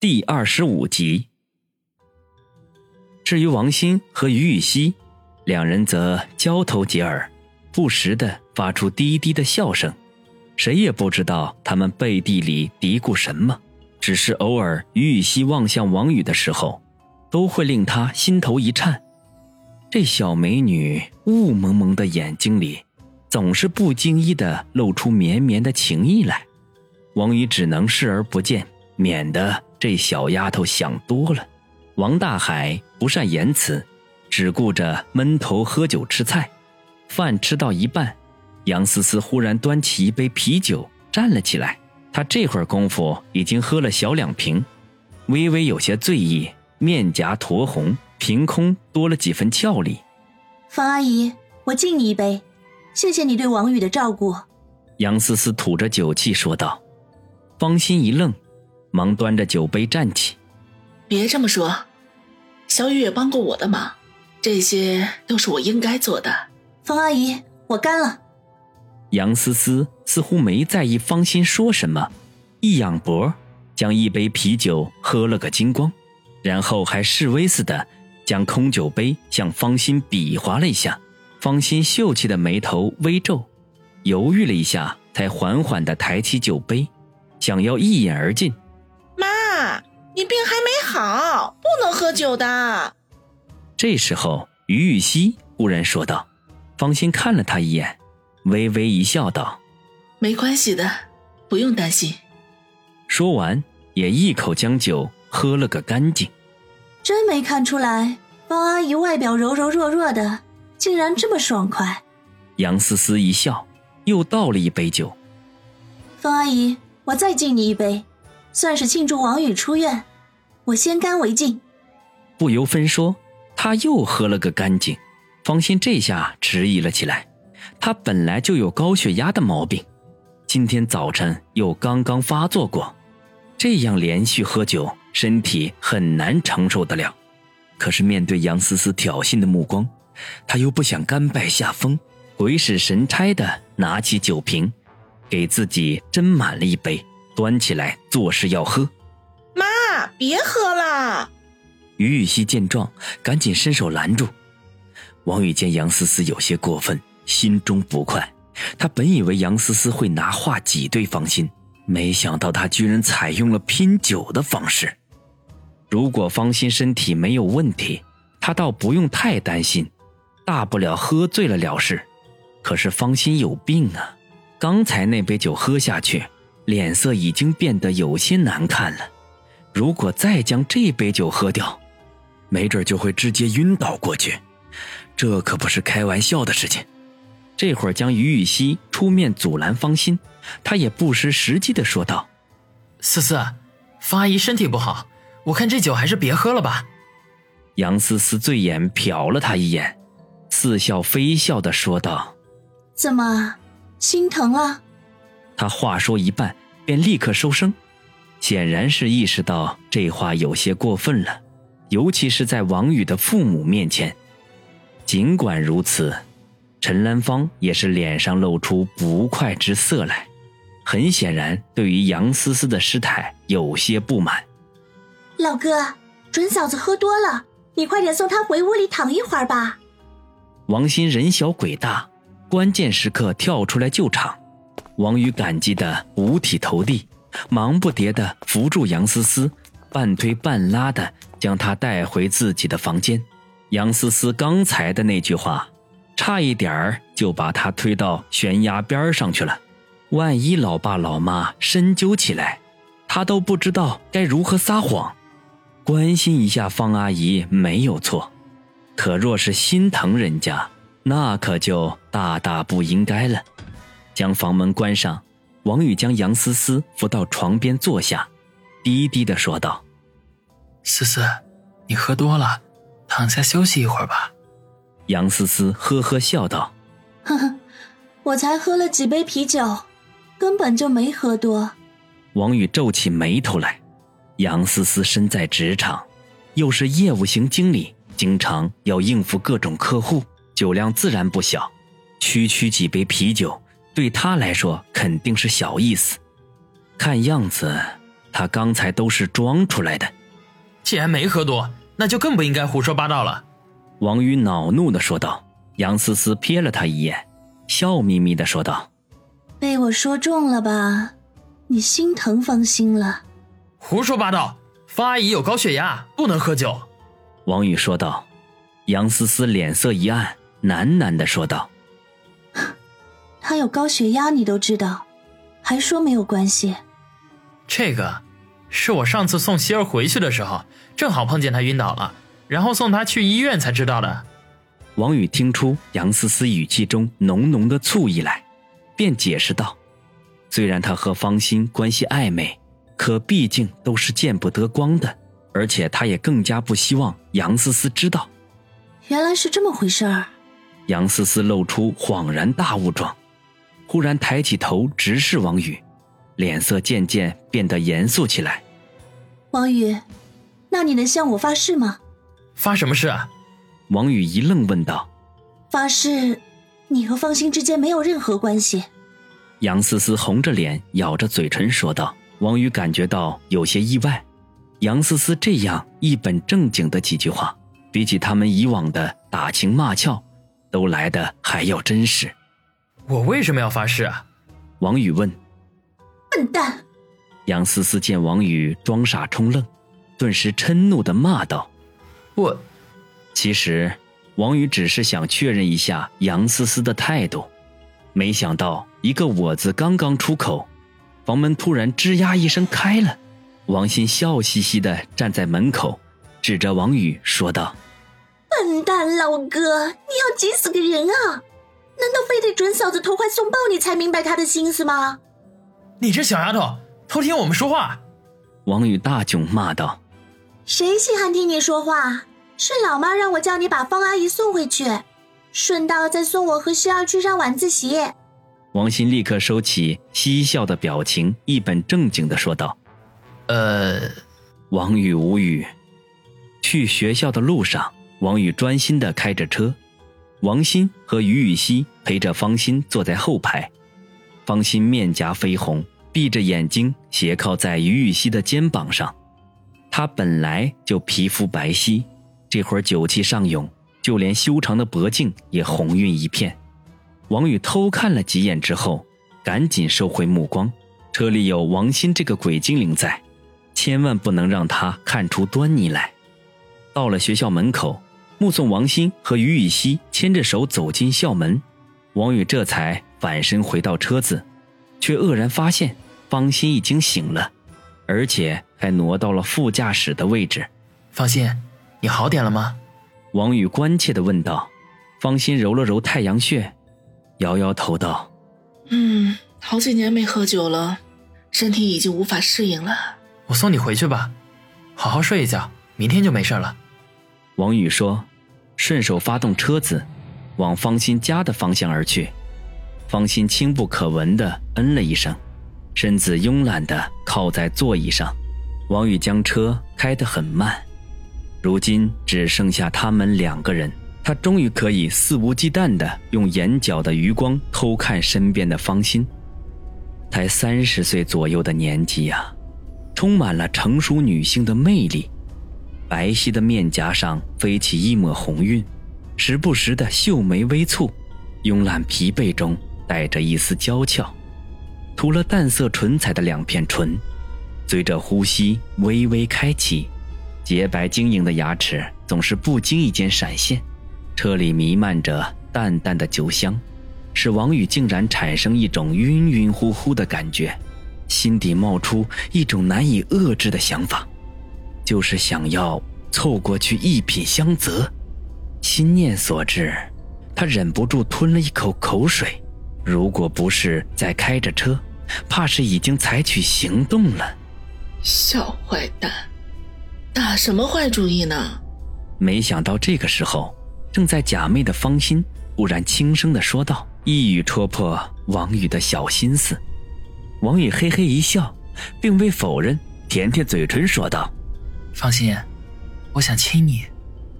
第二十五集。至于王鑫和于雨溪，两人则交头接耳，不时的发出低低的笑声。谁也不知道他们背地里嘀咕什么，只是偶尔于雨溪望向王宇的时候，都会令他心头一颤。这小美女雾蒙蒙的眼睛里，总是不经意的露出绵绵的情意来。王宇只能视而不见，免得。这小丫头想多了。王大海不善言辞，只顾着闷头喝酒吃菜。饭吃到一半，杨思思忽然端起一杯啤酒站了起来。她这会儿功夫已经喝了小两瓶，微微有些醉意，面颊酡红，凭空多了几分俏丽。方阿姨，我敬你一杯，谢谢你对王宇的照顾。杨思思吐着酒气说道。方心一愣。忙端着酒杯站起，别这么说，小雨也帮过我的忙，这些都是我应该做的。方阿姨，我干了。杨思思似乎没在意方心说什么，一仰脖，将一杯啤酒喝了个精光，然后还示威似的将空酒杯向方心比划了一下。方心秀气的眉头微皱，犹豫了一下，才缓缓的抬起酒杯，想要一饮而尽。你病还没好，不能喝酒的。这时候，于雨溪忽然说道：“方心看了他一眼，微微一笑，道：‘没关系的，不用担心。’说完，也一口将酒喝了个干净。真没看出来，方阿姨外表柔柔弱弱的，竟然这么爽快。杨思思一笑，又倒了一杯酒。方阿姨，我再敬你一杯。”算是庆祝王宇出院，我先干为敬。不由分说，他又喝了个干净。方心这下迟疑了起来。他本来就有高血压的毛病，今天早晨又刚刚发作过，这样连续喝酒，身体很难承受得了。可是面对杨思思挑衅的目光，他又不想甘拜下风，鬼使神差的拿起酒瓶，给自己斟满了一杯。端起来，作势要喝。妈，别喝了！于雨溪见状，赶紧伸手拦住。王宇见杨思思有些过分，心中不快。他本以为杨思思会拿话挤兑方心，没想到她居然采用了拼酒的方式。如果方心身体没有问题，他倒不用太担心，大不了喝醉了了事。可是方心有病啊！刚才那杯酒喝下去。脸色已经变得有些难看了，如果再将这杯酒喝掉，没准就会直接晕倒过去，这可不是开玩笑的事情。这会儿将于雨溪出面阻拦方心，他也不失时机的说道：“思思，方阿姨身体不好，我看这酒还是别喝了吧。”杨思思醉眼瞟了他一眼，似笑非笑的说道：“怎么，心疼了？”他话说一半，便立刻收声，显然是意识到这话有些过分了，尤其是在王宇的父母面前。尽管如此，陈兰芳也是脸上露出不快之色来，很显然对于杨思思的失态有些不满。老哥，准嫂子喝多了，你快点送她回屋里躺一会儿吧。王鑫人小鬼大，关键时刻跳出来救场。王宇感激的五体投地，忙不迭的扶住杨思思，半推半拉的将她带回自己的房间。杨思思刚才的那句话，差一点儿就把她推到悬崖边上去了。万一老爸老妈深究起来，他都不知道该如何撒谎。关心一下方阿姨没有错，可若是心疼人家，那可就大大不应该了。将房门关上，王宇将杨思思扶到床边坐下，低低的说道：“思思，你喝多了，躺下休息一会儿吧。”杨思思呵呵笑道：“呵呵，我才喝了几杯啤酒，根本就没喝多。”王宇皱起眉头来。杨思思身在职场，又是业务型经理，经常要应付各种客户，酒量自然不小，区区几杯啤酒。对他来说肯定是小意思，看样子他刚才都是装出来的。既然没喝多，那就更不应该胡说八道了。王宇恼怒的说道。杨思思瞥了他一眼，笑眯眯的说道：“被我说中了吧？你心疼芳心了？”胡说八道！方阿姨有高血压，不能喝酒。王宇说道。杨思思脸色一暗，喃喃的说道：“她有高血压，你都知道，还说没有关系？这个，是我上次送希儿回去的时候，正好碰见她晕倒了，然后送她去医院才知道的。”王宇听出杨思思语气中浓浓的醋意来，便解释道：“虽然他和方心关系暧昧，可毕竟都是见不得光的，而且他也更加不希望杨思思知道。”原来是这么回事儿。杨思思露出恍然大悟状，忽然抬起头直视王宇，脸色渐渐变得严肃起来。王宇，那你能向我发誓吗？发什么誓啊？王宇一愣，问道：“发誓，你和方心之间没有任何关系。”杨思思红着脸，咬着嘴唇说道。王宇感觉到有些意外，杨思思这样一本正经的几句话，比起他们以往的打情骂俏，都来的还要真实。我为什么要发誓啊？王宇问。笨蛋！杨思思见王宇装傻充愣，顿时嗔怒的骂道：“我。”其实，王宇只是想确认一下杨思思的态度，没想到一个“我”字刚刚出口，房门突然吱呀一声开了。王鑫笑嘻嘻的站在门口，指着王宇说道：“笨蛋老哥，你要急死个人啊！难道非得准嫂子投怀送抱你才明白他的心思吗？你这小丫头，偷听我们说话！”王宇大窘骂道：“谁稀罕听你说话？”是老妈让我叫你把方阿姨送回去，顺道再送我和希儿去上晚自习。王鑫立刻收起嬉笑的表情，一本正经的说道：“呃。”王宇无语。去学校的路上，王宇专心的开着车，王鑫和于雨溪陪着方心坐在后排。方心面颊绯红，闭着眼睛斜靠在于雨溪的肩膀上。她本来就皮肤白皙。这会儿酒气上涌，就连修长的脖颈也红晕一片。王宇偷看了几眼之后，赶紧收回目光。车里有王鑫这个鬼精灵在，千万不能让他看出端倪来。到了学校门口，目送王鑫和于雨溪牵着手走进校门，王宇这才反身回到车子，却愕然发现方心已经醒了，而且还挪到了副驾驶的位置。方心。你好点了吗？王宇关切的问道。方心揉了揉太阳穴，摇摇头道：“嗯，好几年没喝酒了，身体已经无法适应了。我送你回去吧，好好睡一觉，明天就没事了。”王宇说，顺手发动车子，往方心家的方向而去。方心轻不可闻的嗯了一声，身子慵懒的靠在座椅上。王宇将车开得很慢。如今只剩下他们两个人，他终于可以肆无忌惮地用眼角的余光偷看身边的方心。才三十岁左右的年纪呀，充满了成熟女性的魅力。白皙的面颊上飞起一抹红晕，时不时的秀眉微蹙，慵懒疲惫中带着一丝娇俏。涂了淡色唇彩的两片唇，随着呼吸微微开启。洁白晶莹的牙齿总是不经意间闪现，车里弥漫着淡淡的酒香，使王宇竟然产生一种晕晕乎乎的感觉，心底冒出一种难以遏制的想法，就是想要凑过去一品香泽。心念所致，他忍不住吞了一口口水。如果不是在开着车，怕是已经采取行动了。小坏蛋。打什么坏主意呢？没想到这个时候，正在假寐的方心忽然轻声的说道，一语戳破王宇的小心思。王宇嘿嘿一笑，并未否认，舔舔嘴唇说道：“方心，我想亲你。”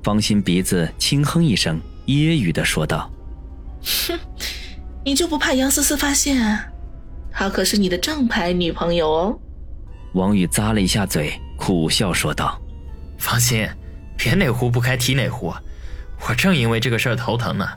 方心鼻子轻哼一声，揶揄的说道：“哼，你就不怕杨思思发现？她可是你的正牌女朋友哦。”王宇咂了一下嘴，苦笑说道：“放心，别哪壶不开提哪壶，我正因为这个事儿头疼呢。”